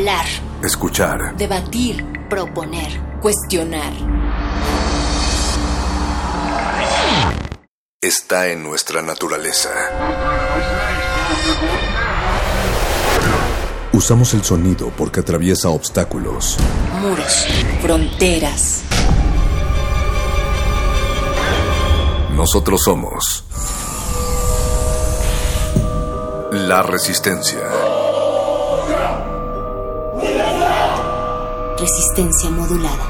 Hablar. Escuchar. Debatir. Proponer. Cuestionar. Está en nuestra naturaleza. Usamos el sonido porque atraviesa obstáculos. Muros. Fronteras. Nosotros somos la resistencia. Resistencia modulada.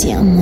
Resistencia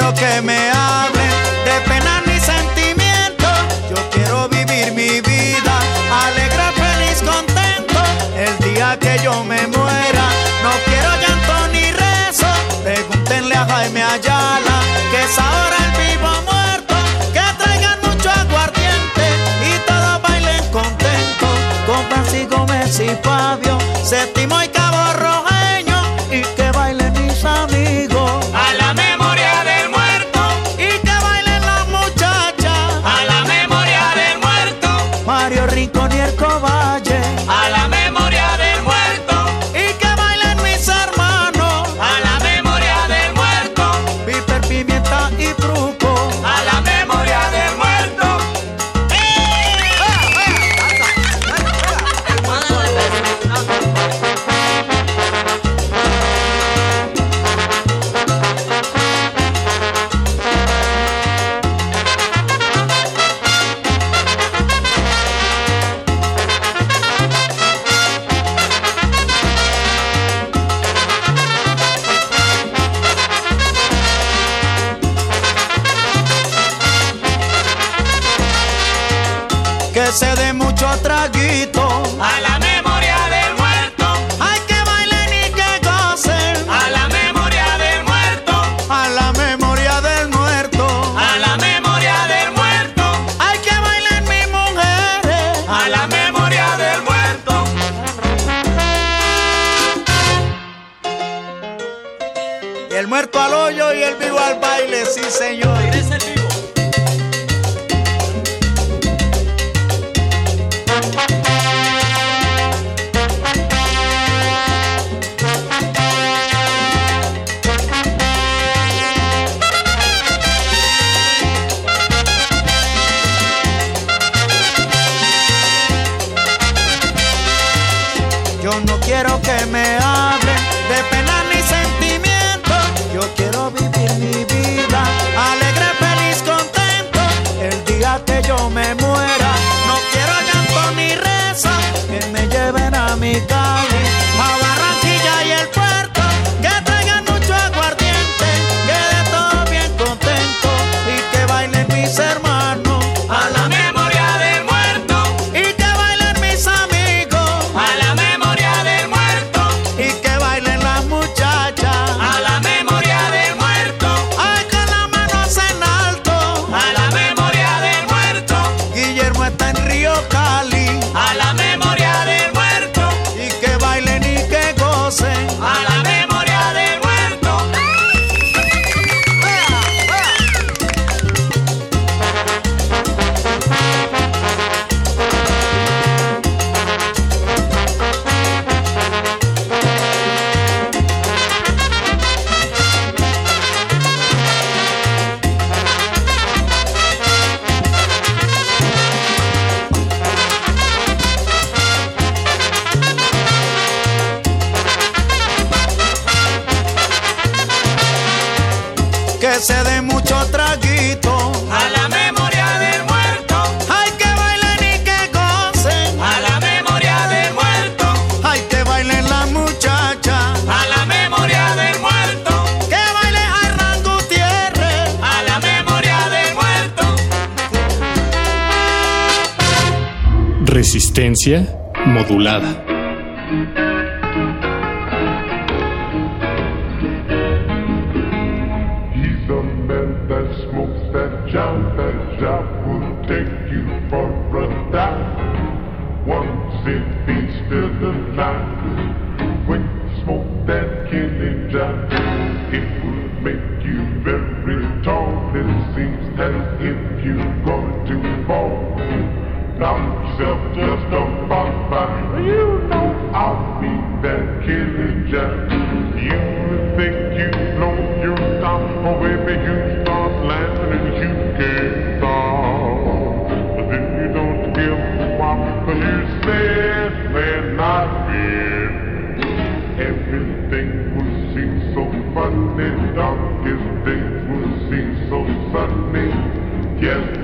yo me quiero que me as if you're going to fall. Knock yourself just about by. You know I'll be that killing job. You think you know your top, oh baby, you start laughing and you can't stop. But then you don't give up, cause you said they're not fair. Everything will seem so funny, darkest me. Yes.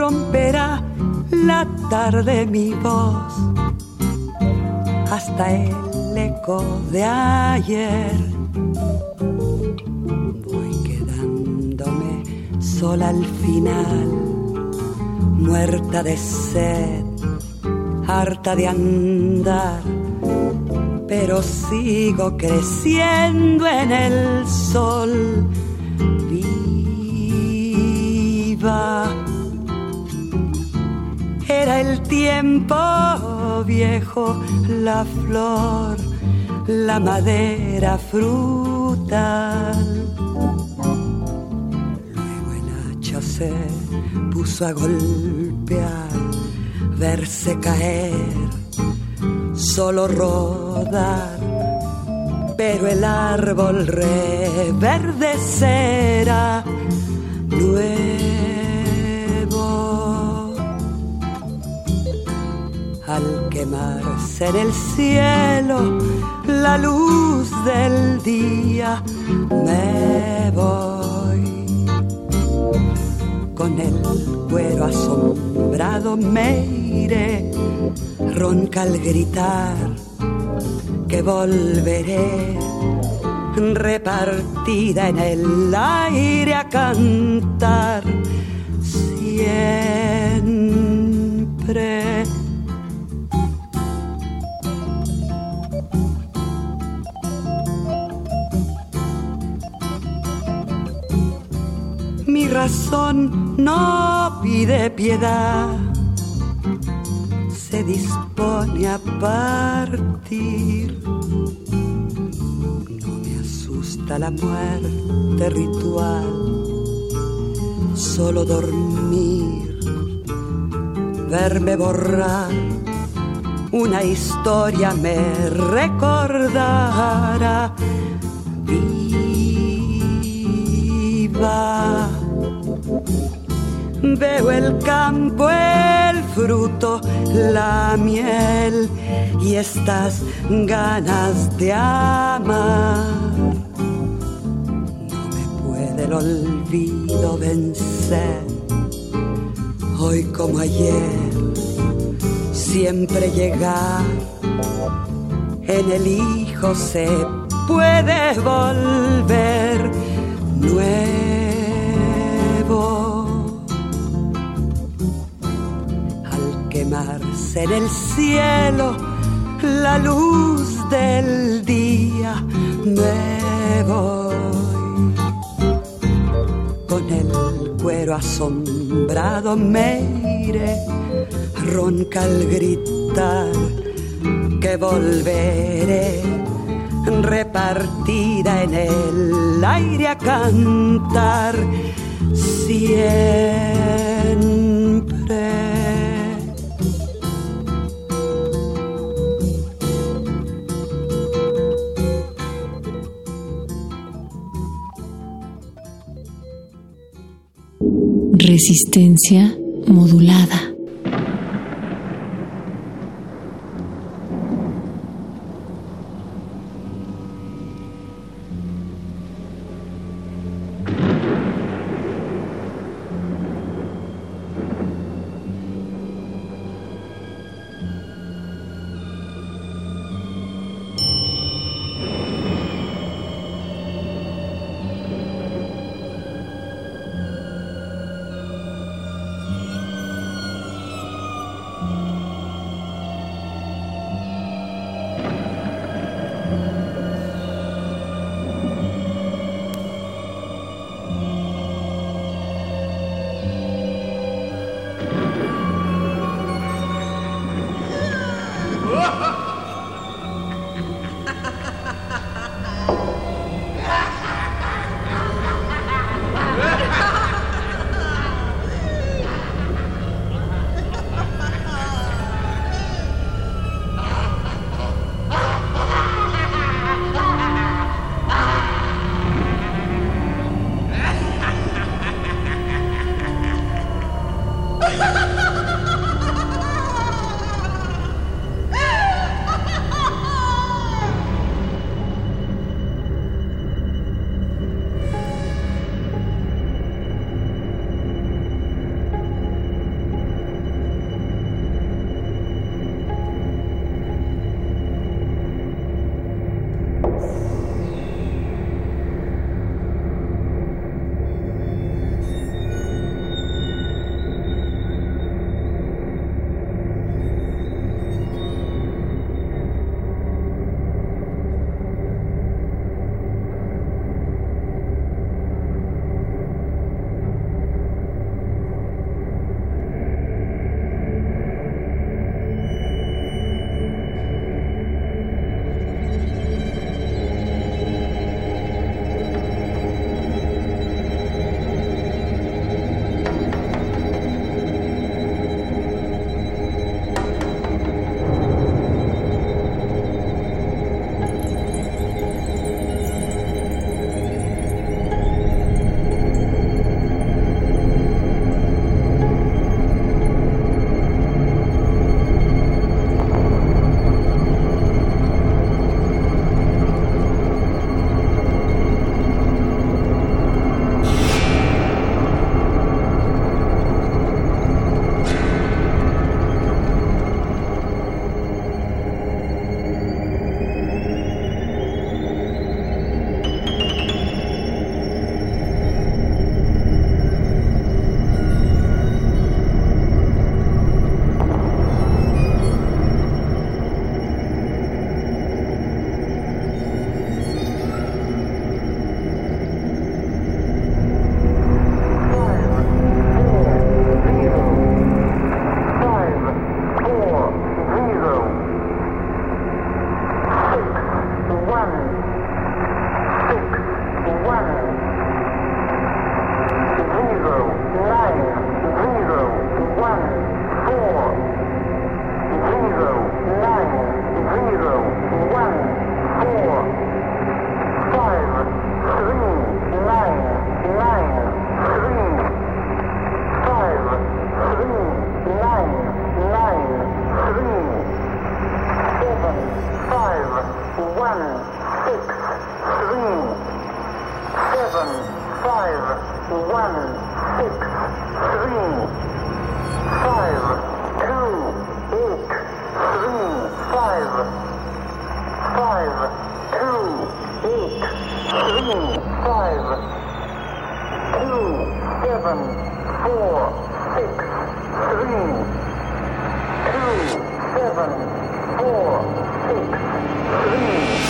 Romperá la tarde mi voz hasta el eco de ayer. Voy quedándome sola al final, muerta de sed, harta de andar, pero sigo creciendo en el sol. Viva el tiempo viejo, la flor, la madera frutal. Luego el hacha se puso a golpear, verse caer, solo rodar. Pero el árbol reverdecerá nuevo al quemarse en el cielo la luz del día me voy con el cuero asombrado me iré ronca al gritar que volveré repartida en el aire a cantar siempre. Razón no pide piedad, se dispone a partir la muerte ritual, solo dormir, verme borrar, una historia me recordará. Viva. Veo el campo, el fruto, la miel y estas ganas de amar el olvido vencer. Hoy como ayer, siempre llegar. En el Hijo se puede volver nuevo. En el cielo la luz del día nuevo con el cuero asombrado me iré, ronca al gritar que volveré, repartida en el aire a cantar siempre. Resistencia modulada. three, five, two, seven, four, six, three, two, seven, four, six, three.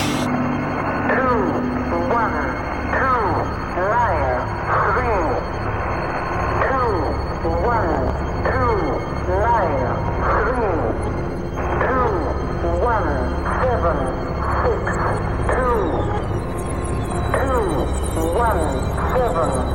Спасибо.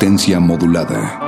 resistencia modulada.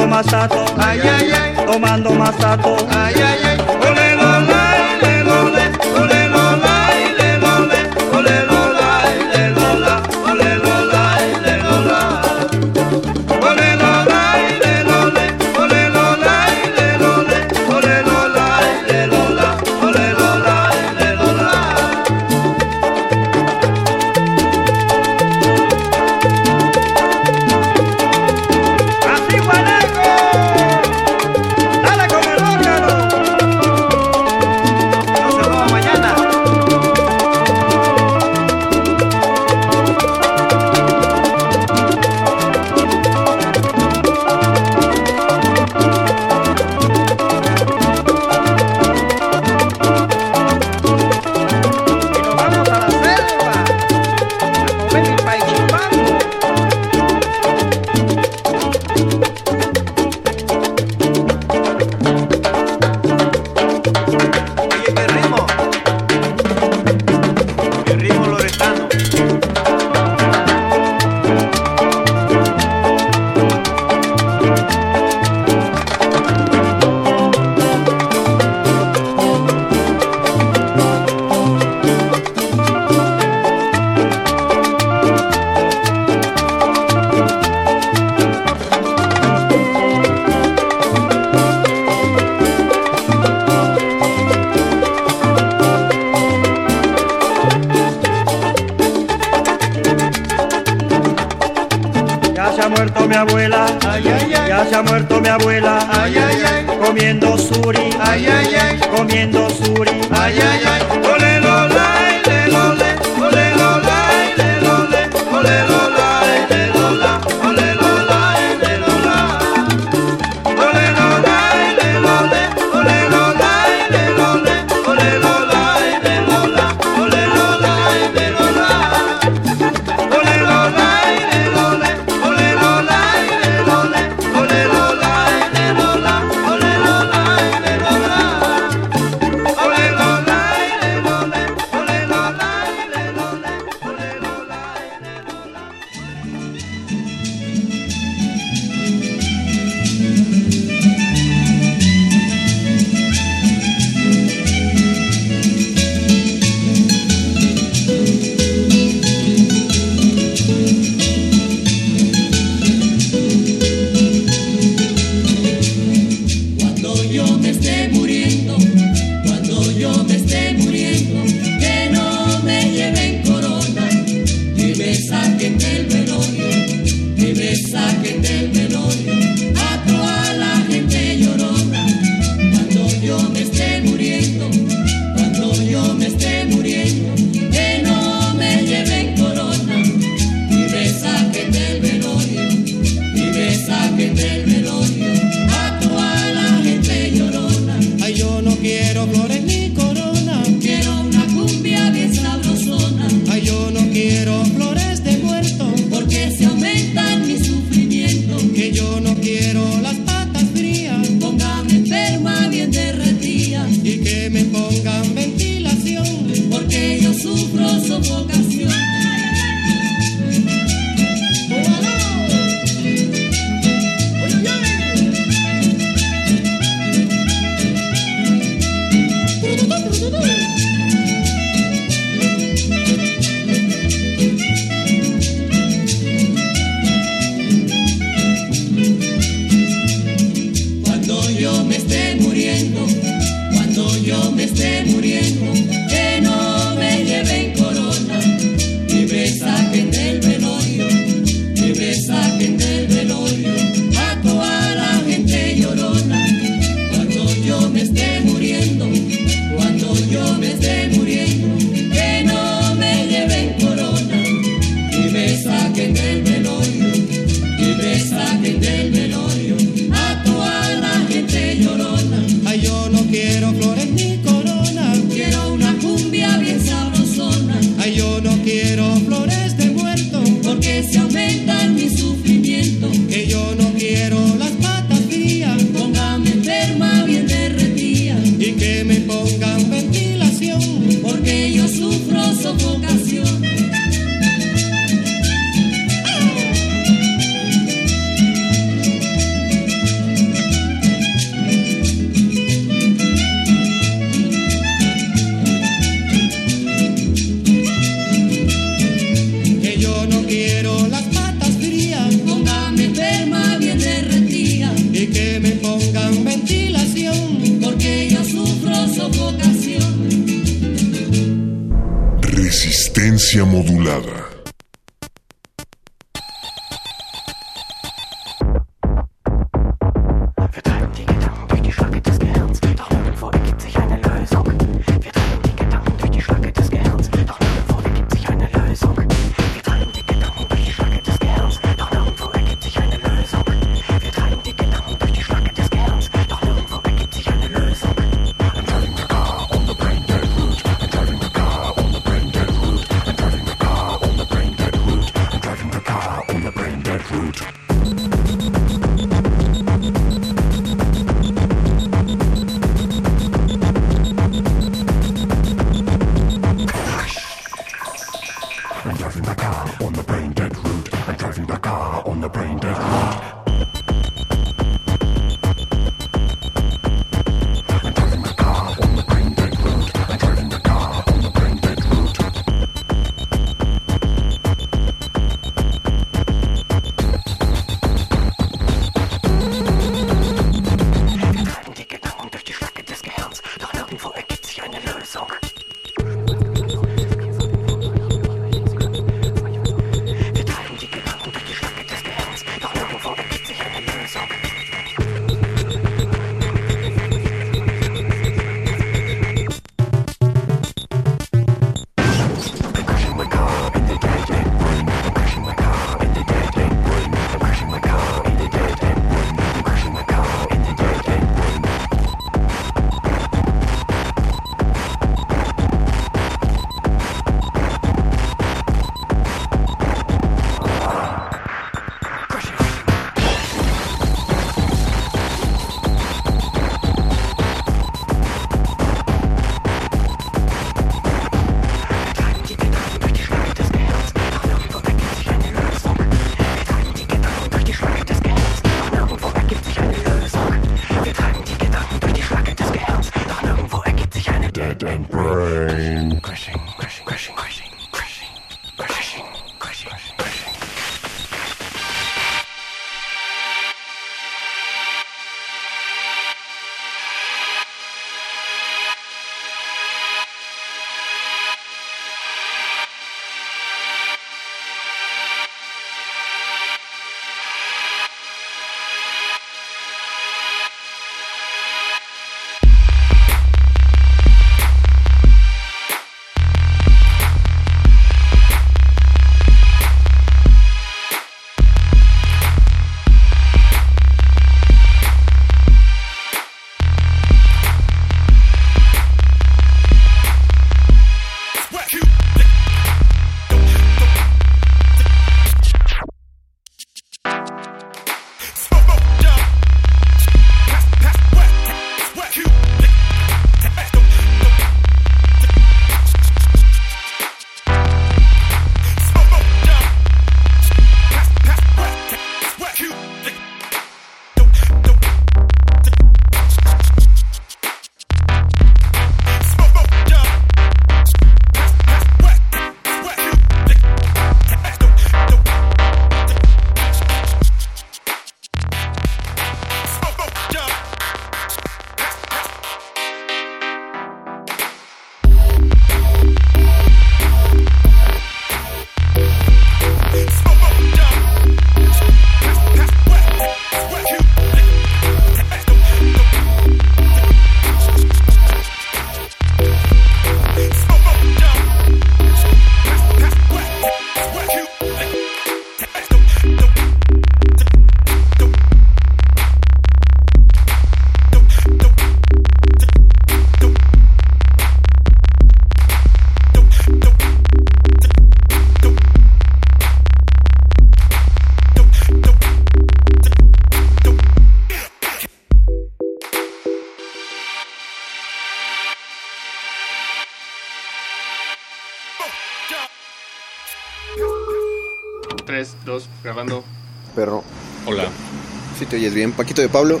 Bien. Paquito de Pablo.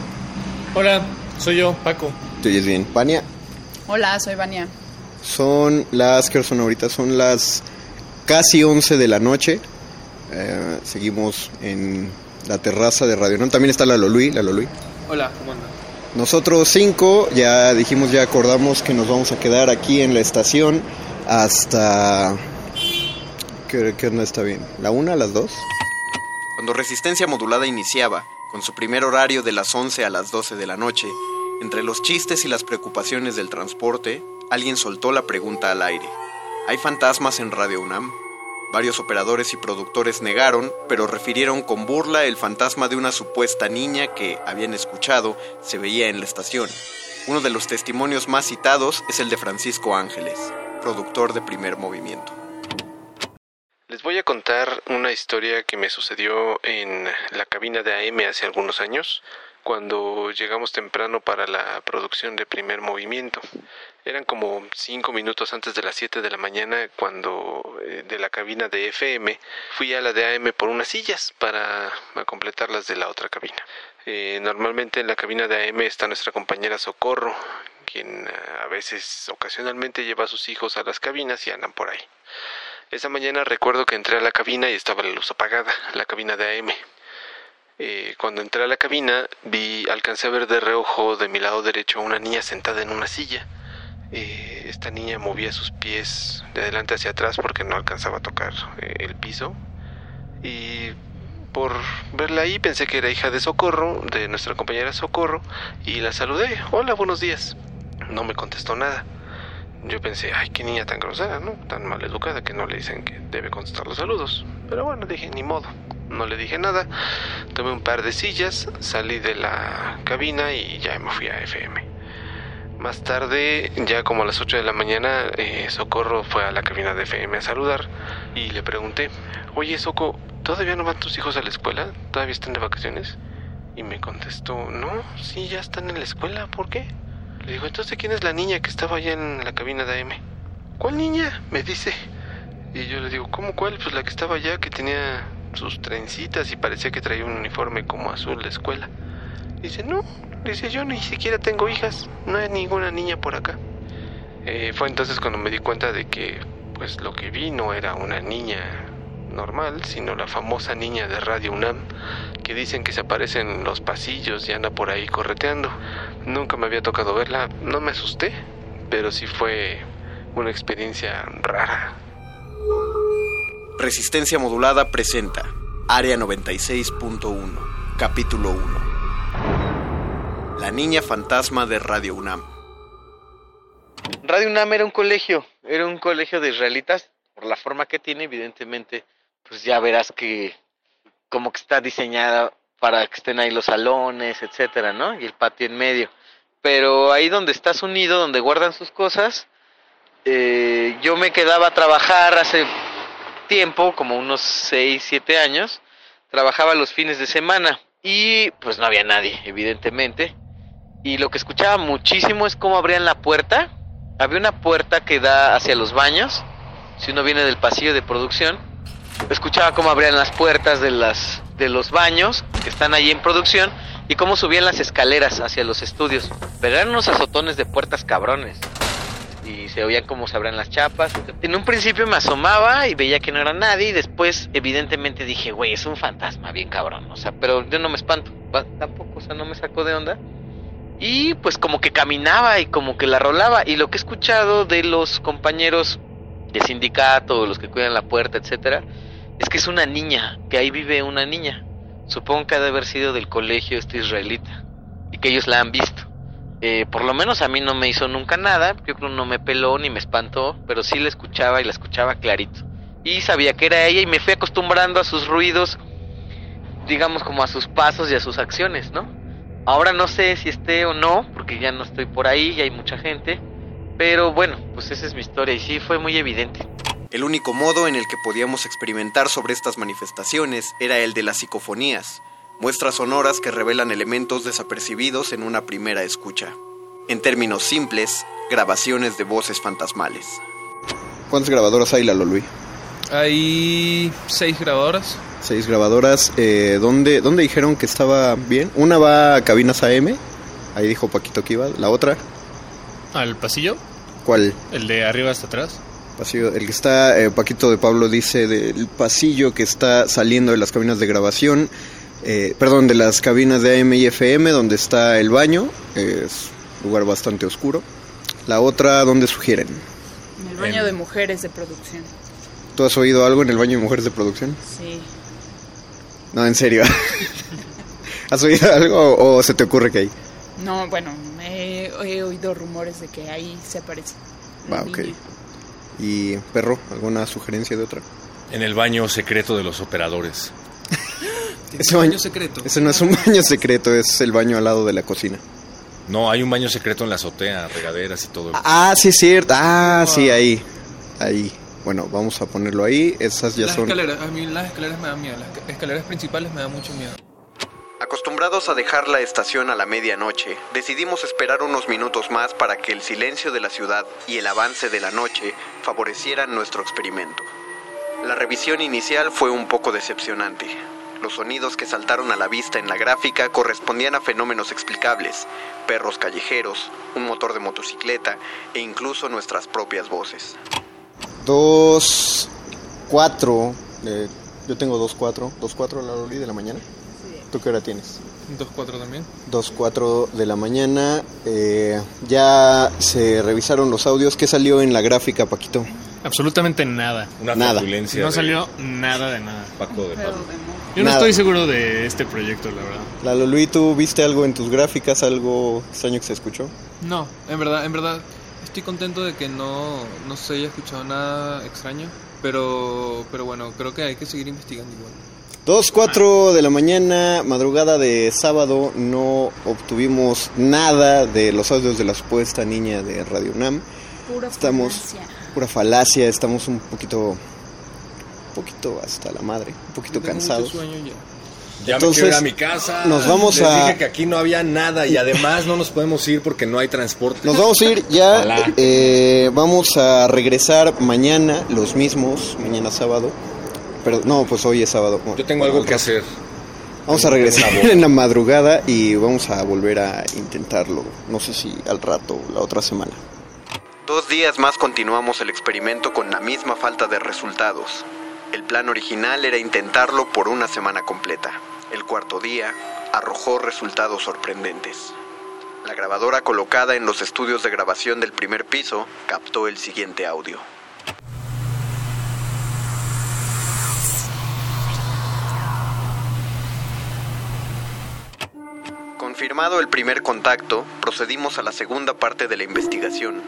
Hola, soy yo, Paco. Te oyes bien. Pania. Hola, soy Vania. Son las que son ahorita, son las casi 11 de la noche. Eh, seguimos en la terraza de Radio Non. También está la Lolui, la Lolui. Hola, ¿cómo andan? Nosotros cinco ya dijimos, ya acordamos que nos vamos a quedar aquí en la estación hasta... ¿Qué, qué no está bien? ¿La una, las dos? Cuando Resistencia Modulada iniciaba, con su primer horario de las 11 a las 12 de la noche, entre los chistes y las preocupaciones del transporte, alguien soltó la pregunta al aire. ¿Hay fantasmas en Radio UNAM? Varios operadores y productores negaron, pero refirieron con burla el fantasma de una supuesta niña que, habían escuchado, se veía en la estación. Uno de los testimonios más citados es el de Francisco Ángeles, productor de primer movimiento. Les voy a contar una historia que me sucedió en la cabina de AM hace algunos años, cuando llegamos temprano para la producción de primer movimiento. Eran como cinco minutos antes de las 7 de la mañana cuando eh, de la cabina de FM fui a la de AM por unas sillas para completar las de la otra cabina. Eh, normalmente en la cabina de AM está nuestra compañera Socorro, quien eh, a veces ocasionalmente lleva a sus hijos a las cabinas y andan por ahí. Esa mañana recuerdo que entré a la cabina y estaba la luz apagada, la cabina de AM. Eh, cuando entré a la cabina vi, alcancé a ver de reojo de mi lado derecho a una niña sentada en una silla. Eh, esta niña movía sus pies de adelante hacia atrás porque no alcanzaba a tocar eh, el piso. Y por verla ahí pensé que era hija de Socorro, de nuestra compañera Socorro, y la saludé. Hola, buenos días. No me contestó nada. Yo pensé, ay, qué niña tan grosera, ¿no? Tan mal educada que no le dicen que debe contestar los saludos. Pero bueno, dije, ni modo. No le dije nada. Tomé un par de sillas, salí de la cabina y ya me fui a FM. Más tarde, ya como a las 8 de la mañana, eh, Socorro fue a la cabina de FM a saludar y le pregunté, oye Soco, ¿todavía no van tus hijos a la escuela? ¿Todavía están de vacaciones? Y me contestó, no, sí, ya están en la escuela, ¿por qué? Le digo, entonces, ¿quién es la niña que estaba allá en la cabina de AM? ¿Cuál niña? Me dice. Y yo le digo, ¿cómo cuál? Pues la que estaba allá, que tenía sus trencitas y parecía que traía un uniforme como azul de escuela. Dice, no, dice, yo ni siquiera tengo hijas, no hay ninguna niña por acá. Eh, fue entonces cuando me di cuenta de que pues lo que vi no era una niña normal, sino la famosa niña de Radio UNAM, que dicen que se aparece en los pasillos y anda por ahí correteando. Nunca me había tocado verla, no me asusté, pero sí fue una experiencia rara. Resistencia modulada presenta Área 96.1, capítulo 1. La niña fantasma de Radio UNAM. Radio UNAM era un colegio, era un colegio de israelitas, por la forma que tiene, evidentemente, pues ya verás que como que está diseñada para que estén ahí los salones, etcétera, ¿no? Y el patio en medio. Pero ahí donde estás unido, donde guardan sus cosas, eh, yo me quedaba a trabajar hace tiempo, como unos 6, 7 años, trabajaba los fines de semana y pues no había nadie, evidentemente. Y lo que escuchaba muchísimo es cómo abrían la puerta. Había una puerta que da hacia los baños, si uno viene del pasillo de producción. Escuchaba cómo abrían las puertas de, las, de los baños que están ahí en producción y cómo subían las escaleras hacia los estudios. Pero eran unos azotones de puertas cabrones y se oían cómo se abrían las chapas. En un principio me asomaba y veía que no era nadie y después evidentemente dije, güey, es un fantasma bien cabrón, o sea, pero yo no me espanto, tampoco, o sea, no me sacó de onda. Y pues como que caminaba y como que la rolaba y lo que he escuchado de los compañeros de sindicato, los que cuidan la puerta, etcétera, es que es una niña, que ahí vive una niña. Supongo que ha de haber sido del colegio este israelita y que ellos la han visto. Eh, por lo menos a mí no me hizo nunca nada, yo creo no me peló ni me espantó, pero sí la escuchaba y la escuchaba clarito. Y sabía que era ella y me fui acostumbrando a sus ruidos, digamos como a sus pasos y a sus acciones, ¿no? Ahora no sé si esté o no, porque ya no estoy por ahí y hay mucha gente, pero bueno, pues esa es mi historia y sí fue muy evidente. El único modo en el que podíamos experimentar sobre estas manifestaciones era el de las psicofonías, muestras sonoras que revelan elementos desapercibidos en una primera escucha. En términos simples, grabaciones de voces fantasmales. ¿Cuántas grabadoras hay, Lalo Luis? Hay seis grabadoras. Seis grabadoras. Eh, ¿dónde, ¿Dónde dijeron que estaba bien? Una va a cabinas AM. Ahí dijo Paquito que iba. La otra, Al pasillo, ¿cuál? el de arriba hasta atrás. Pasillo, el que está, eh, Paquito de Pablo dice del pasillo que está saliendo de las cabinas de grabación, eh, perdón, de las cabinas de AM y FM, donde está el baño, es un lugar bastante oscuro. La otra, ¿dónde sugieren? En el baño de mujeres de producción. ¿Tú has oído algo en el baño de mujeres de producción? Sí. No, en serio. ¿Has oído algo o, o se te ocurre que hay? No, bueno, he, he oído rumores de que ahí se aparece. Va, ok. niña. ¿Y perro, alguna sugerencia de otra? En el baño secreto de los operadores. Ese baño secreto. Ese no es un baño secreto, es el baño al lado de la cocina. No, hay un baño secreto en la azotea, regaderas y todo. Ah, sí, es cierto. Ah, sí, ahí. Ahí. Bueno, vamos a ponerlo ahí. Esas ya las son. escaleras, a mí las escaleras me dan miedo. Las esca- escaleras principales me dan mucho miedo. Acostumbrados a dejar la estación a la medianoche, decidimos esperar unos minutos más para que el silencio de la ciudad y el avance de la noche favorecieran nuestro experimento. La revisión inicial fue un poco decepcionante. Los sonidos que saltaron a la vista en la gráfica correspondían a fenómenos explicables, perros callejeros, un motor de motocicleta e incluso nuestras propias voces. Dos, cuatro, eh, yo tengo dos, cuatro, dos, cuatro la Loli de la mañana. ¿Tú qué hora tienes? 2-4 también. 2, 4 de la mañana. eh, ya se revisaron los audios. ¿Qué salió en la gráfica, Paquito? Absolutamente nada. Una Nada. No de salió nada de nada. Paco de Pablo. Yo no Nada. estoy seguro de este proyecto, la verdad. Lalo Luis, ¿tú viste algo en tus gráficas, algo extraño que se escuchó? No, en verdad, en verdad, estoy contento de que no, no se haya escuchado nada extraño. Pero, pero bueno, creo que hay que seguir investigando igual. 2, 4 de la mañana, madrugada de sábado, no obtuvimos nada de los audios de la supuesta niña de Radio UNAM. Pura Estamos, falacia. pura falacia, estamos un poquito, un poquito hasta la madre, un poquito Tengo cansados. mucho sueño ya. Ya Entonces, me quiero ir a mi casa. nos vamos Les a- dije que aquí no había nada y además no nos podemos ir porque no hay transporte. Nos vamos a ir ya. Eh, vamos a regresar mañana, los mismos, mañana sábado. No, pues hoy es sábado. Yo tengo algo que hacer. Vamos a regresar en la madrugada y vamos a volver a intentarlo. No sé si al rato, la otra semana. Dos días más continuamos el experimento con la misma falta de resultados. El plan original era intentarlo por una semana completa. El cuarto día arrojó resultados sorprendentes. La grabadora colocada en los estudios de grabación del primer piso captó el siguiente audio. Confirmado el primer contacto, procedimos a la segunda parte de la investigación,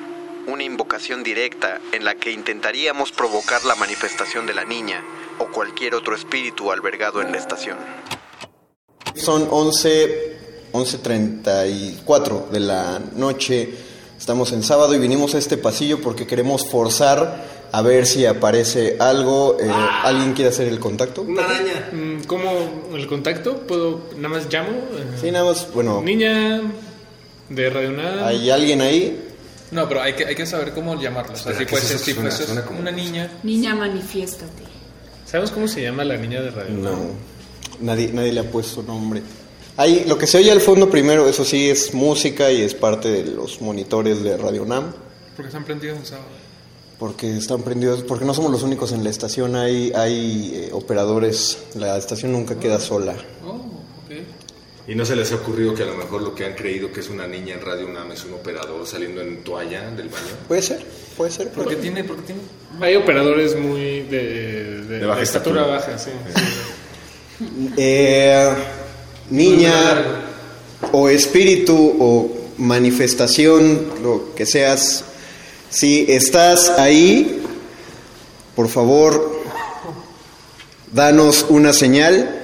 una invocación directa en la que intentaríamos provocar la manifestación de la niña o cualquier otro espíritu albergado en la estación. Son 11, 11.34 de la noche, estamos en sábado y vinimos a este pasillo porque queremos forzar a ver si aparece algo. Eh, ¿Alguien quiere hacer el contacto? Una araña. Mm, ¿Cómo el contacto? ¿Puedo, nada más llamo? Sí, nada más, bueno, Niña de Radio Nada. ¿hay alguien ahí? No, pero hay que, hay que saber cómo llamarlo. O sea, si si Suena- fuese suena como- una niña. Niña, manifiéstate. ¿Sabes cómo se llama la niña de Radio Nada? No, nadie, nadie le ha puesto nombre. Hay, lo que se oye al fondo primero, eso sí, es música y es parte de los monitores de Radio NAM, Porque están prendidos en sábado. Porque están prendidos, porque no somos los únicos en la estación, hay, hay eh, operadores, la estación nunca queda sola. Oh. ¿Y no se les ha ocurrido que a lo mejor lo que han creído que es una niña en Radio UNAM es un operador saliendo en toalla del baño? Puede ser, puede ser. Porque tiene, porque tiene. Hay operadores muy de, de, De baja de estatura estatura. baja, sí. Eh, niña o espíritu o manifestación, lo que seas, si estás ahí, por favor, danos una señal.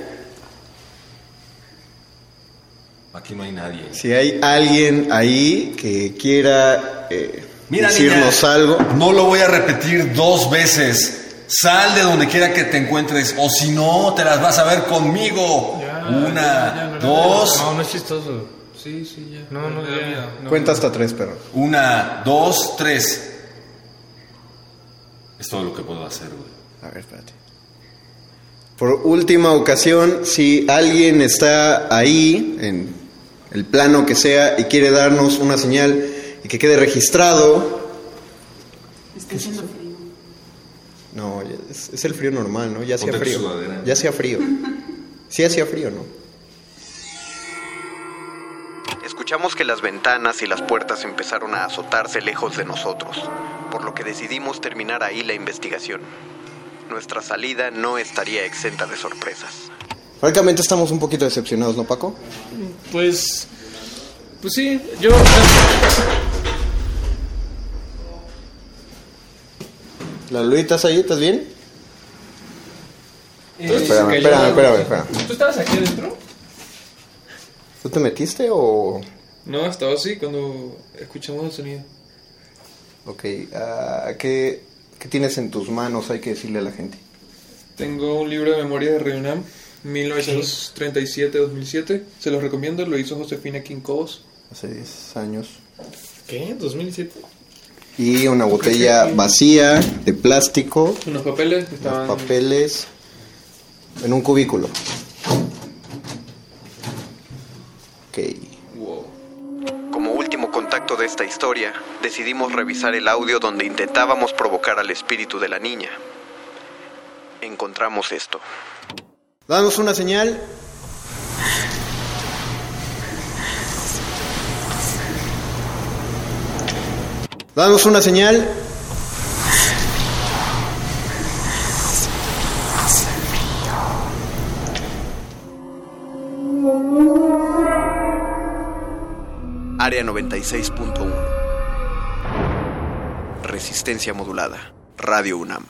Aquí no hay nadie. Si hay alguien ahí que quiera eh, Mira, decirnos niña, algo. No lo voy a repetir dos veces. Sal de donde quiera que te encuentres, o si no, te las vas a ver conmigo. Una, dos. No, no es chistoso. Sí, sí, ya. No, no, ya. no. Cuenta hasta tres, perro. Una, dos, tres. Es todo lo que puedo hacer, güey. A ver, espérate. Por última ocasión, si alguien está ahí, en el plano que sea, y quiere darnos una señal y que quede registrado. Está haciendo frío. No, es, es el frío normal, ¿no? Ya hacía frío. sudadera. Ya hacía frío. Sí hacía frío, ¿no? Escuchamos que las ventanas y las puertas empezaron a azotarse lejos de nosotros, por lo que decidimos terminar ahí la investigación. Nuestra salida no estaría exenta de sorpresas. Francamente estamos un poquito decepcionados, ¿no, Paco? Pues. Pues sí, yo. ¿La Luli, estás ahí? ¿Estás bien? Eh, espérame, espérame, espérame, espérame. ¿Tú estabas aquí adentro? ¿Tú te metiste o...? No, estaba así cuando escuchamos el sonido. Ok, ah, ¿qué, ¿qué tienes en tus manos? Hay que decirle a la gente. Tengo un libro de memoria de Reunam, 1937-2007. Se los recomiendo, lo hizo Josefina Quincobos. Hace 10 años. ¿Qué? ¿2007? Y una botella vacía de plástico, Unos papeles que unos estaban... papeles, en un cubículo. Ok. Como último contacto de esta historia, decidimos revisar el audio donde intentábamos provocar al espíritu de la niña. Encontramos esto. Danos una señal. Danos una señal. Área 96.1. Resistencia modulada. Radio UNAM.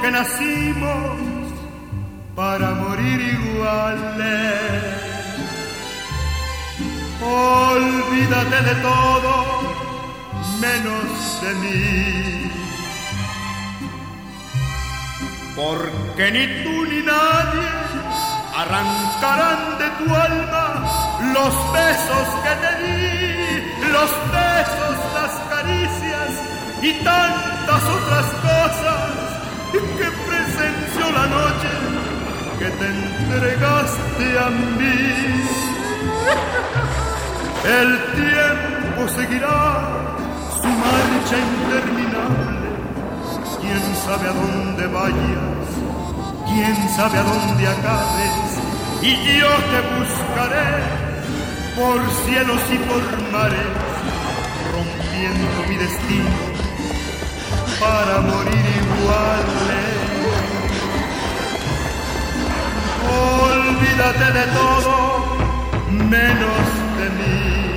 Que nacimos para morir iguales. Olvídate de todo menos de mí, porque ni tú ni nadie arrancarán de tu alma los besos que te di, los besos, las caricias y tantas otras cosas que te entregaste a mí. El tiempo seguirá su marcha interminable. Quién sabe a dónde vayas, quién sabe a dónde acabes. Y yo te buscaré por cielos y por mares, rompiendo mi destino para morir iguales. Olvídate de todo menos de mí.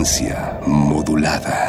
Resistencia modulada.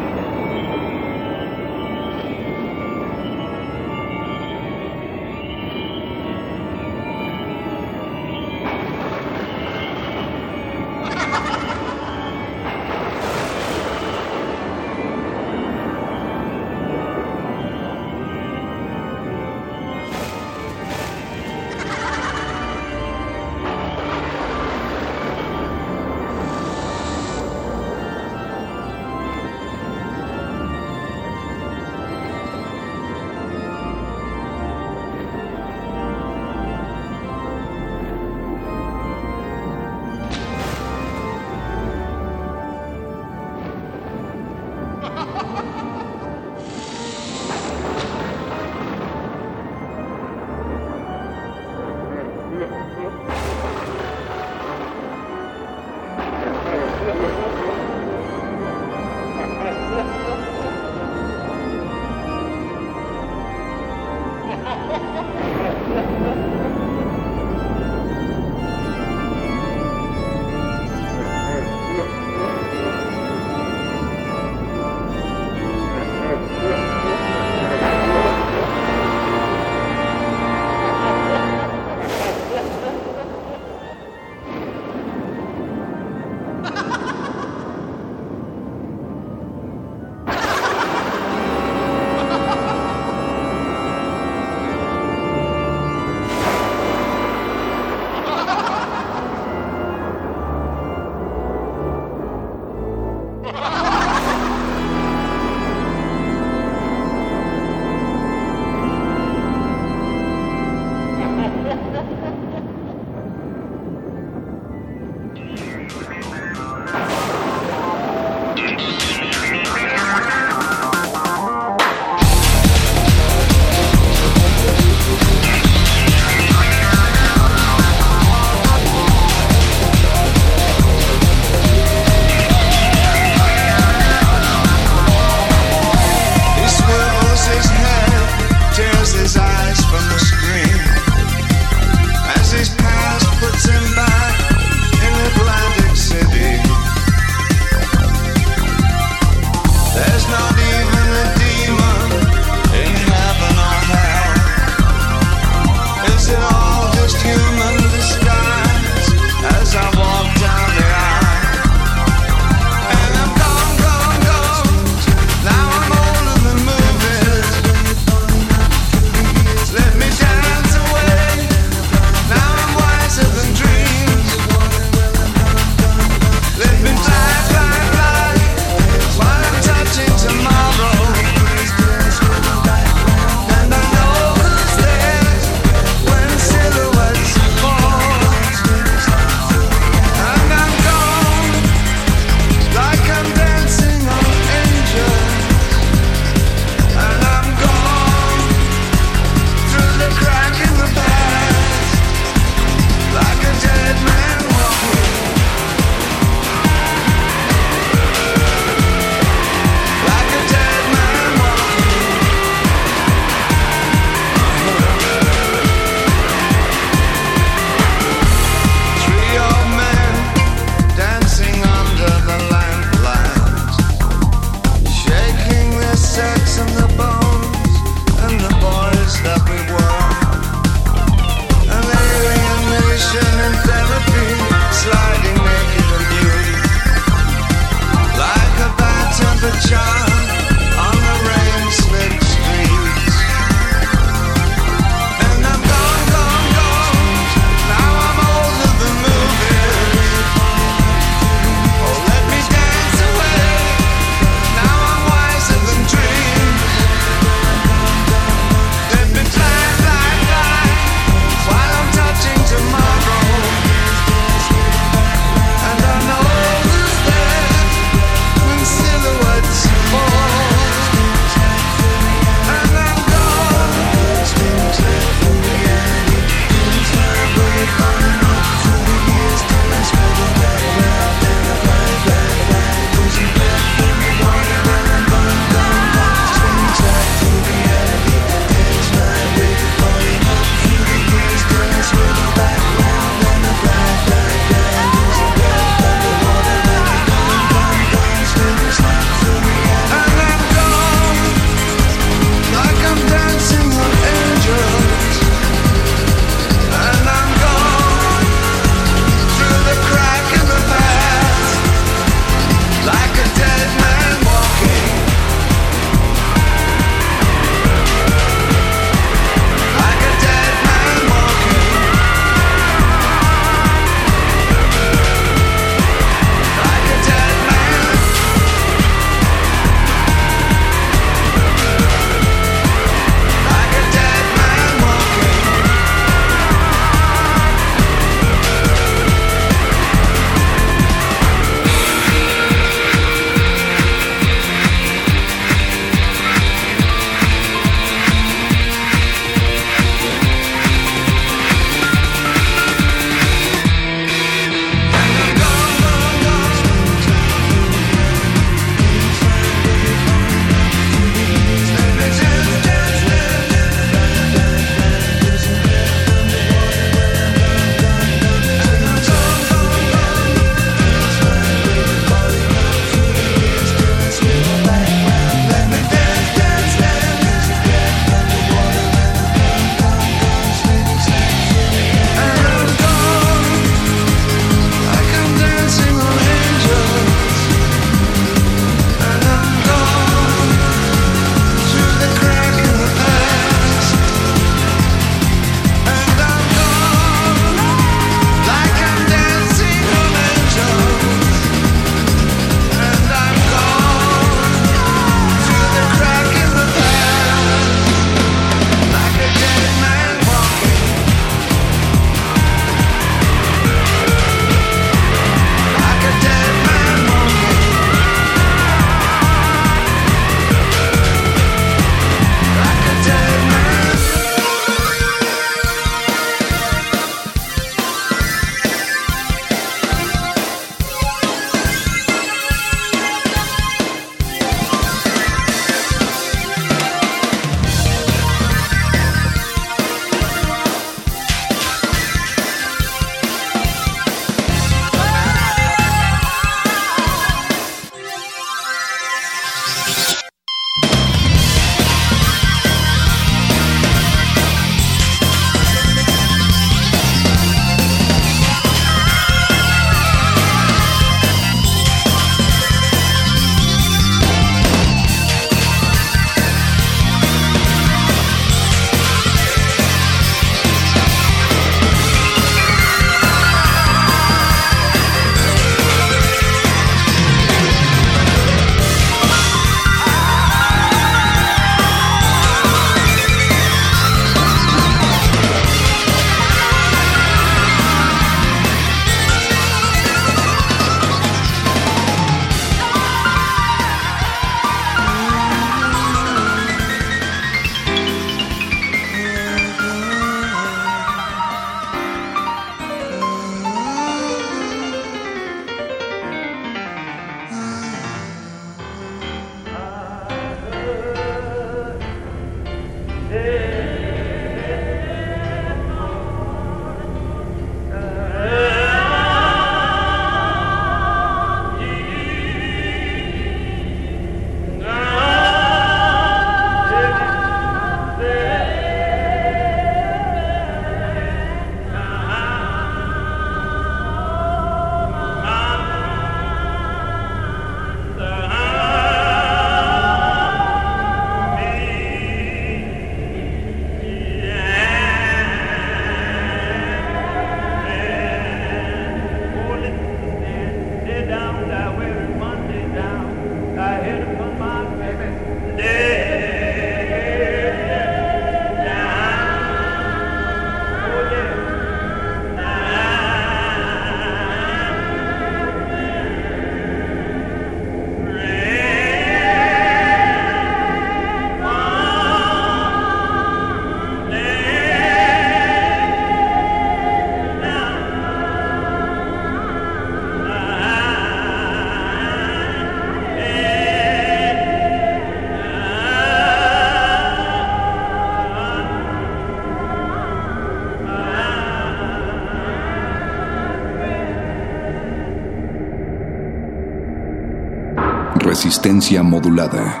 Modulada.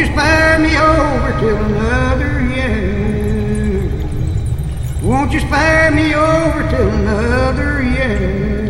just buy me over till another year? Won't you spare me over till another year?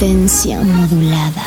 Resistencia modulada.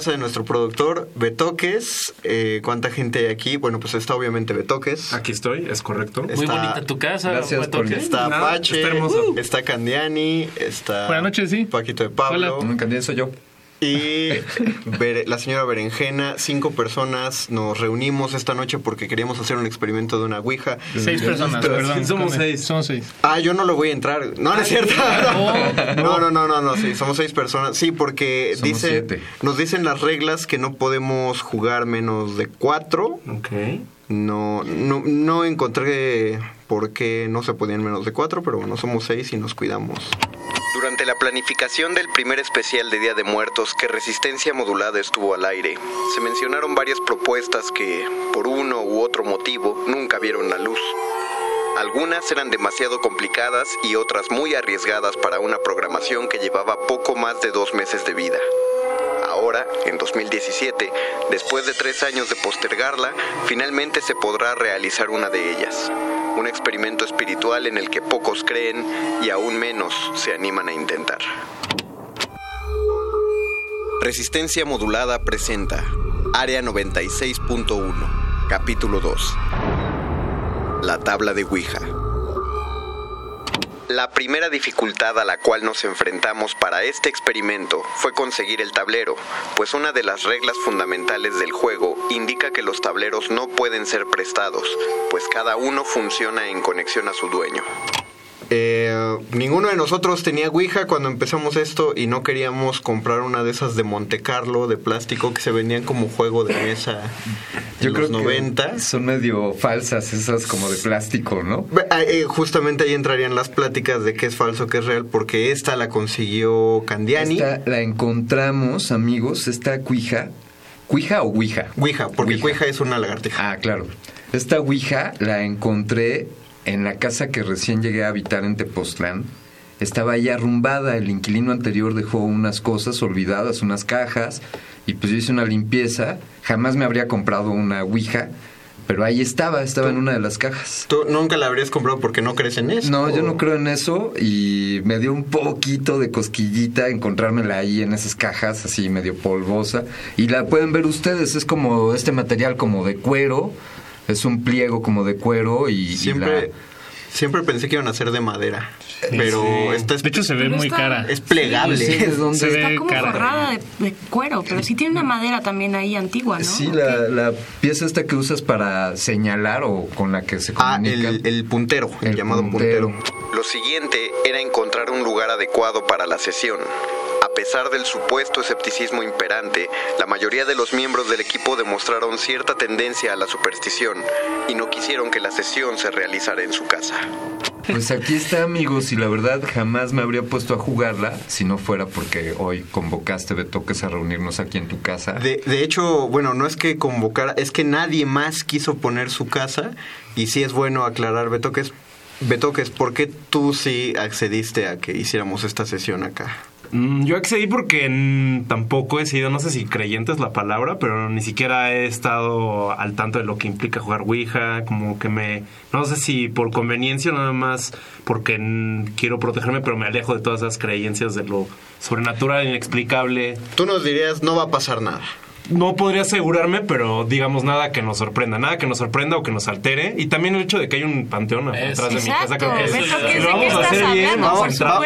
Casa de nuestro productor, Betoques. Eh, ¿Cuánta gente hay aquí? Bueno, pues está obviamente Betoques. Aquí estoy, es correcto. Muy bonita tu casa, Gracias por- Betoques. Está Nada, Apache, está hermoso. está Candiani, está Buenas noches, sí. Paquito de Pablo. Hola. Candiani soy yo. Y la señora Berenjena, cinco personas nos reunimos esta noche porque queríamos hacer un experimento de una Ouija. Seis personas, perdón. Somos seis. Somos seis. Ah, yo no lo voy a entrar. No, no es cierto. No, no, no, no, no, sí, somos seis personas. Sí, porque Somos dice, siete. nos dicen las reglas que no podemos jugar menos de cuatro. Ok. No, no, no encontré por qué no se podían menos de cuatro, pero bueno, somos seis y nos cuidamos. Durante la planificación del primer especial de Día de Muertos que Resistencia Modulada estuvo al aire, se mencionaron varias propuestas que, por uno u otro motivo, nunca vieron la luz. Algunas eran demasiado complicadas y otras muy arriesgadas para una programación que llevaba poco más de dos meses de vida. Ahora, en 2017, después de tres años de postergarla, finalmente se podrá realizar una de ellas. Un experimento espiritual en el que pocos creen y aún menos se animan a intentar. Resistencia Modulada presenta Área 96.1, capítulo 2. La tabla de Ouija. La primera dificultad a la cual nos enfrentamos para este experimento fue conseguir el tablero, pues una de las reglas fundamentales del juego indica que los tableros no pueden ser prestados, pues cada uno funciona en conexión a su dueño. Eh, ninguno de nosotros tenía Ouija cuando empezamos esto y no queríamos comprar una de esas de Monte Carlo de plástico que se vendían como juego de mesa en Yo los creo 90. que son medio falsas esas como de plástico, ¿no? Ah, eh, justamente ahí entrarían las pláticas de qué es falso, qué es real, porque esta la consiguió Candiani. Esta la encontramos, amigos, esta cuija. ¿Cuija o ouija? Ouija, porque cuija es una lagartija. Ah, claro. Esta ouija la encontré en la casa que recién llegué a habitar en Tepoztlán. Estaba ya arrumbada, el inquilino anterior dejó unas cosas olvidadas, unas cajas, y pues yo hice una limpieza. Jamás me habría comprado una ouija, pero ahí estaba, estaba en una de las cajas. ¿Tú nunca la habrías comprado porque no crees en eso? No, yo no creo en eso y me dio un poquito de cosquillita encontrármela ahí en esas cajas así medio polvosa y la pueden ver ustedes, es como este material como de cuero, es un pliego como de cuero y y Siempre, siempre pensé que iban a ser de madera. Pero Sí. esta es, De hecho, se ve muy está- cara. es plegable. Sí, ¿de dónde? Se Está ve como cara. forrada de, de cuero, pero sí tiene una madera también ahí antigua, ¿no? Sí, ¿O la, la pieza esta que usas para señalar o con la que se Ah, comunica. el, el puntero, el, El llamado puntero. puntero. Lo siguiente era encontrar un lugar adecuado para la sesión. A pesar del supuesto escepticismo imperante, la mayoría de los miembros del equipo demostraron cierta tendencia a la superstición y no quisieron que la sesión se realizara en su casa. Pues aquí está, amigos, y la verdad jamás me habría puesto a jugarla si no fuera porque hoy convocaste, Betoques, a reunirnos aquí en tu casa. De, de hecho, bueno, no es que convocara, es que nadie más quiso poner su casa y sí es bueno aclarar, Betoques, Betoques, ¿por qué tú sí accediste a que hiciéramos esta sesión acá? Mm, Yo accedí porque tampoco he sido, no sé si creyente es la palabra, pero ni siquiera he estado al tanto de lo que implica jugar Ouija, como que me, no sé si por conveniencia nada más porque quiero protegerme, pero me alejo de todas esas creencias de lo sobrenatural, inexplicable. Tú nos dirías, no va a pasar nada. No podría asegurarme, pero digamos nada que nos sorprenda, nada que nos sorprenda o que nos altere. Y también el hecho de que hay un panteón atrás de mi casa, creo que ¿de lo vamos a hacer bien, vamos a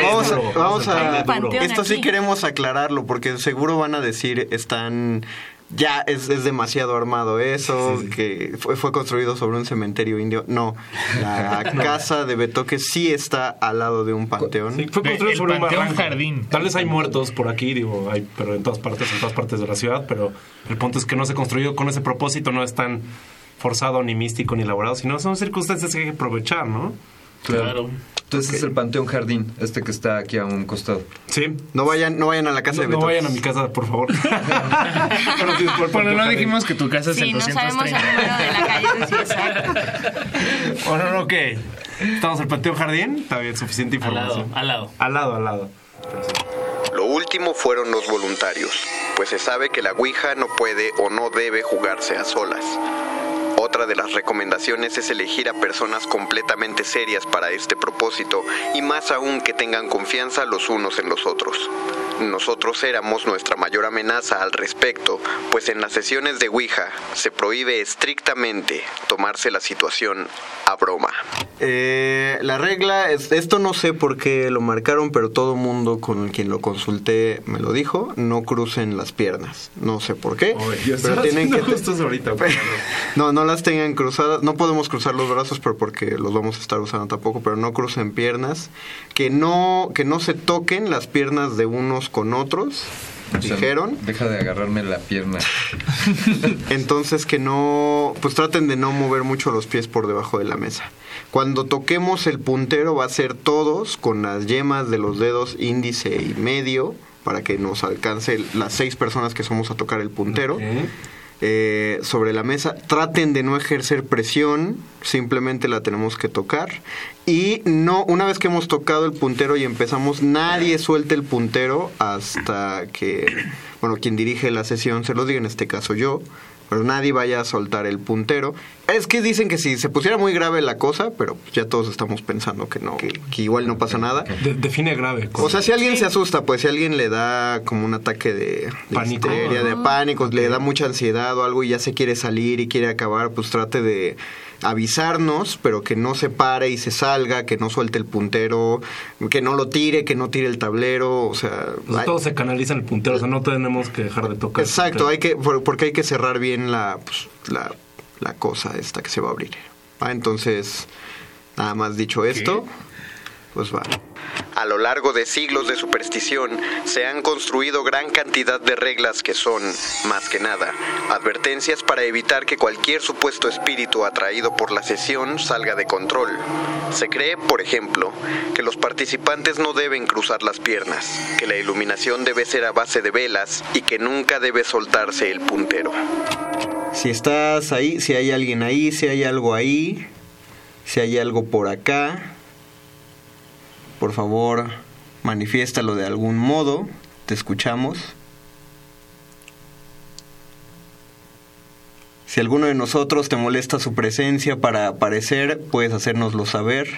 vamos a, a- esto sí aquí. queremos aclararlo porque seguro van a decir están ya es, es demasiado armado eso que fue, fue construido sobre un cementerio indio no la casa de Betoque sí está al lado de un panteón Sí, fue construido el sobre un Panteón. Jardín. Tal vez hay muertos por aquí, digo, hay, pero en todas partes, en todas partes de la ciudad, pero el punto es que no se construyó con ese propósito, no es tan forzado, ni místico, ni elaborado, sino son circunstancias que hay que aprovechar, ¿no? Claro. Entonces es el Panteón Jardín, este que está aquí a un costado. Sí. no vayan no vayan a la casa No, de no Betoque vayan a mi casa, por favor. Pero sí, por- Bueno, no dijimos que tu casa es Sí, el no sabemos el 230. número de la calle de Ciudad. Bueno, no, ok. Estamos en el Panteón Jardín, está bien, suficiente Al lado, información. al lado. Al lado, al lado. lo último fueron los voluntarios pues se sabe que la Ouija no puede o no debe jugarse a solas otra de las recomendaciones es elegir a personas completamente serias para este propósito y más aún que tengan confianza los unos en los otros. nosotros éramos nuestra mayor amenaza al respecto, pues en las sesiones de Ouija se prohíbe estrictamente tomarse la situación a broma. Eh, la regla, es, esto no sé por qué lo marcaron, pero todo mundo con quien lo consulté me lo dijo, no crucen las piernas. No sé por qué, yo pero estaba tienen que... haciendo justo eso ahorita. No, no las tengan cruzadas, no podemos cruzar los brazos, pero porque los vamos a estar usando tampoco, pero no crucen piernas, que no, que no se toquen las piernas de unos con otros, O sea, dijeron. Deja de agarrarme la pierna. Entonces que no, pues traten de no mover mucho los pies por debajo de la mesa. Cuando toquemos el puntero va a ser todos con las yemas de los dedos índice y medio para que nos alcance las seis personas que somos a tocar el puntero. Eh, sobre la mesa. Traten de no ejercer presión, simplemente la tenemos que tocar. Y no, una vez que hemos tocado el puntero y empezamos, nadie suelte el puntero hasta que, bueno, quien dirige la sesión se lo diga, en este caso yo. Pero nadie vaya a soltar el puntero. Es que dicen que si se pusiera muy grave la cosa, pero ya todos estamos pensando que no, que, que igual no pasa nada. De- define grave. O sea, si alguien se asusta, pues si alguien le da como un ataque de, de Pánico. histeria, de pánico, le da mucha ansiedad o algo y ya se quiere salir y quiere acabar, pues trate de avisarnos, pero que no se pare y se salga, que no suelte el puntero, que no lo tire, que no tire el tablero, o sea... Pues hay- todo se canaliza en el puntero, o sea, no tenemos que dejar de tocar. Exacto, hay que, por- porque hay que cerrar bien la, pues, la, la cosa esta que se va a abrir. Ah, entonces, nada más dicho esto, pues va. A lo largo de siglos de superstición se han construido gran cantidad de reglas que son, más que nada, advertencias para evitar que cualquier supuesto espíritu atraído por la sesión salga de control. Se cree, por ejemplo, que los participantes no deben cruzar las piernas, que la iluminación debe ser a base de velas y que nunca debe soltarse el puntero. Si estás ahí, si hay alguien ahí, si hay algo ahí, si hay algo por acá, por favor, manifiéstalo de algún modo. Te escuchamos. Si alguno de nosotros te molesta su presencia para aparecer, puedes hacérnoslo saber.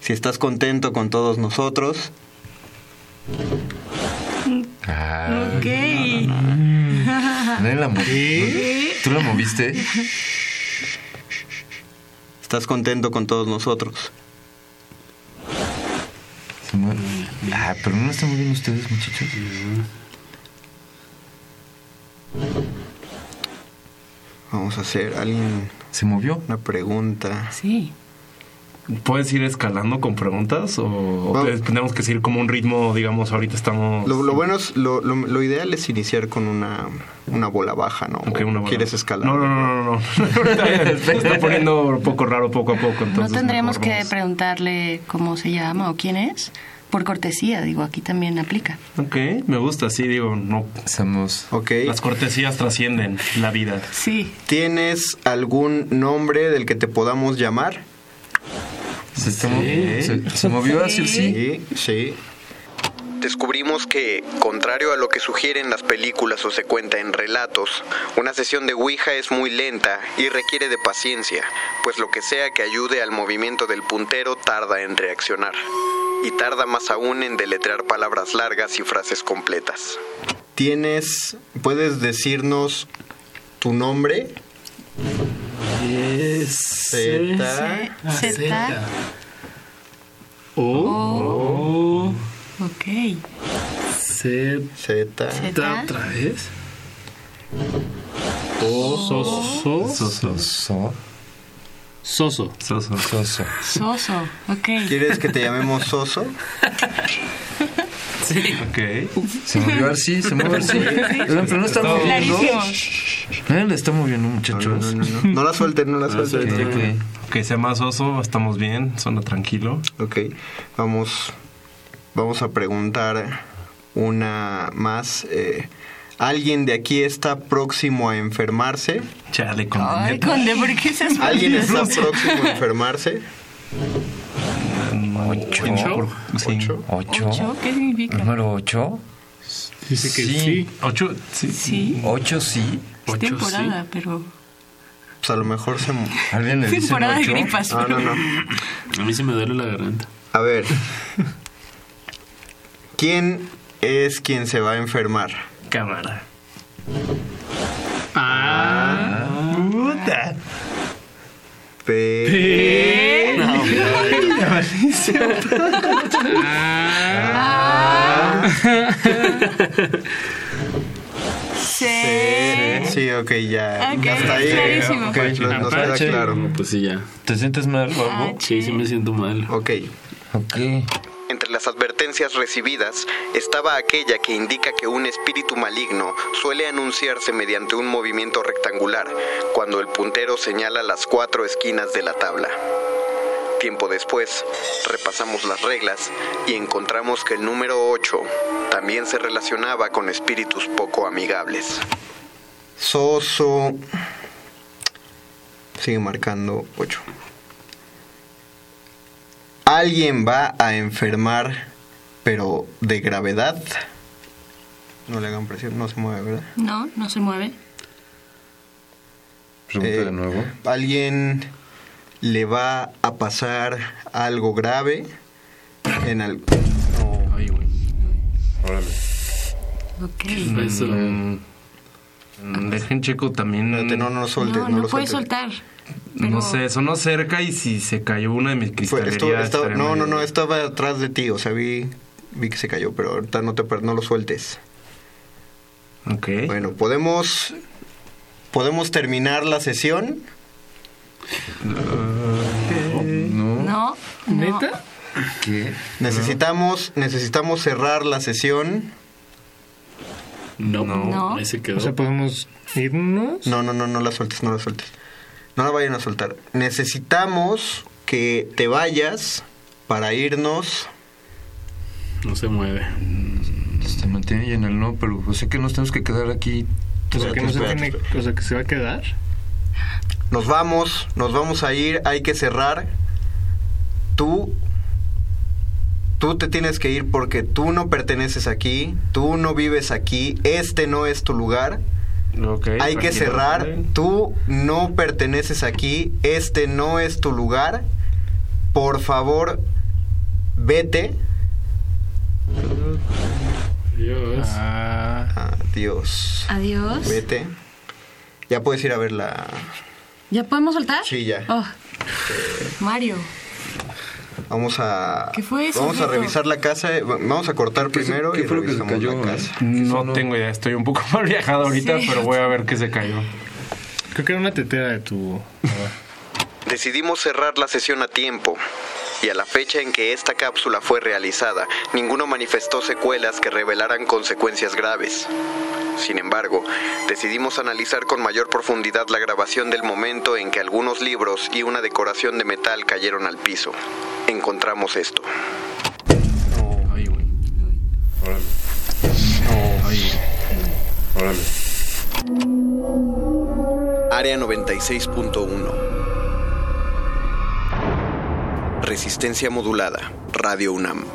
Si estás contento con todos nosotros, Ok. Nadie la movió. ¿Tú la moviste? Estás contento con todos nosotros. Se mueve. Ah, pero no la están moviendo ustedes, muchachos. Vamos a hacer alguien. ¿Se movió? Una pregunta. Sí. ¿Puedes ir escalando con preguntas o, No. te- tenemos que seguir como un ritmo, digamos, ahorita estamos... Lo, lo bueno es, lo, lo- lo ideal es iniciar con una, una bola baja, ¿no? Ok, ¿O una bola. ¿Quieres escalar? No, no, no, no, no. Se está poniendo un poco raro poco a poco, No entonces... tendríamos mejor que vamos. preguntarle cómo se llama o quién es. Por cortesía, digo, aquí también aplica. Ok, me gusta, sí, digo, no... Somos... Ok. Las cortesías trascienden la vida. Sí. ¿Tienes algún nombre del que te podamos llamar? ¿Se? ¿Se, se movió así sí? Sí, sí. Descubrimos que, contrario a lo que sugieren las películas o se cuenta en relatos, una sesión de Ouija es muy lenta y requiere de paciencia, pues lo que sea que ayude al movimiento del puntero tarda en reaccionar. Y tarda más aún en deletrear palabras largas y frases completas. ¿Tienes, puedes decirnos tu nombre? Z. Z. O. Ok. Z. Z. Z. ¿Otra vez? O. So. Soso. Soso. Soso. Soso. Ok. ¿Quieres que te llamemos Soso? Sí. Ok. Se movió así, se movió así. Pero no está moviendo. Nadie la está moviendo, No, muchachos. no, no, no. No la suelten, no la suelten. Ok. Que sea más oso, estamos bien, suena tranquilo. Ok, vamos, vamos a preguntar una más. eh, ¿Alguien de aquí está próximo a enfermarse? Chale, con Ay, Conde, ¿por qué se ¿Alguien está próximo a enfermarse? Ocho. Ocho. Sí. Ocho. ¿Ocho? ¿Qué significa? Número ocho. Dice que sí. Ocho, sí. Sí. Ocho sí. Es Ocho, temporada, pero. Pues a lo mejor se... ¿Alguien le dice Temporada de gripas. No, no, no. A mí se me duele la garganta. A ver. ¿Quién es quien se va a enfermar? Cámara. Ah, puta. Pe... No, Sí. Sí, ok, ya. Hasta ahí. clarísimo. ok, nos, nos queda claro. Pues sí, ya. ¿Te sientes mal, Babo? Sí, sí me siento mal. Ok. Ok. Las advertencias recibidas estaba aquella que indica que un espíritu maligno suele anunciarse mediante un movimiento rectangular cuando el puntero señala las cuatro esquinas de la tabla. Tiempo después, repasamos las reglas y encontramos que el número 8 también se relacionaba con espíritus poco amigables. Soso. Sigue marcando 8. Alguien va a enfermar, pero de gravedad. No le hagan presión, no se mueve, ¿verdad? No, no se mueve. Pregunta Eh, de nuevo. Alguien le va a pasar algo grave en el... Órale. Ok. Mm, mm, Dejen checo también. no, no sueltes, No, no, puedes soltar. No sé, sonó cerca y si se cayó una de mis cristalerías. esto- esto- estaría no, no, no, estaba atrás de ti, o sea, vi, vi que se cayó, pero ahorita no, te, no lo sueltes. Ok. Bueno, podemos, podemos terminar la sesión. No. No. ¿Neta? ¿Qué? Necesitamos, necesitamos cerrar la sesión. No, No. ahí se quedó. O sea, podemos irnos. No, no, no, no la sueltes, no la sueltes. No la vayan a soltar. Necesitamos que te vayas para irnos. No se mueve. Se mantiene ahí en el no, pero sé que nos tenemos que quedar aquí. O sea, que no se tiene, o sea, que se va a quedar. Nos vamos, nos vamos a ir, hay que cerrar. Tú, tú te tienes que ir porque tú no perteneces aquí, tú no vives aquí, este no es tu lugar. Ok, hay que cerrar, tú no perteneces aquí, este no es tu lugar. Por favor, vete. Dios. Adiós. Adiós. Vete. Ya puedes ir a ver la... ¿Ya podemos soltar? Sí, ya. Oh. Mario. Vamos a... ¿Qué fue eso, Vamos a revisar la casa. eh, Vamos a cortar ¿Qué se- primero qué y fue lo que se cayó? la casa. No tengo idea, estoy un poco mal viajado ahorita, Sí. pero voy a ver qué se cayó. Creo que era una tetera de tu. Decidimos cerrar la sesión a tiempo. Y a la fecha en que esta cápsula fue realizada, ninguno manifestó secuelas que revelaran consecuencias graves. Sin embargo, decidimos analizar con mayor profundidad la grabación del momento en que algunos libros y una decoración de metal cayeron al piso. Encontramos esto. Área 96.1. Resistencia modulada, Radio UNAM.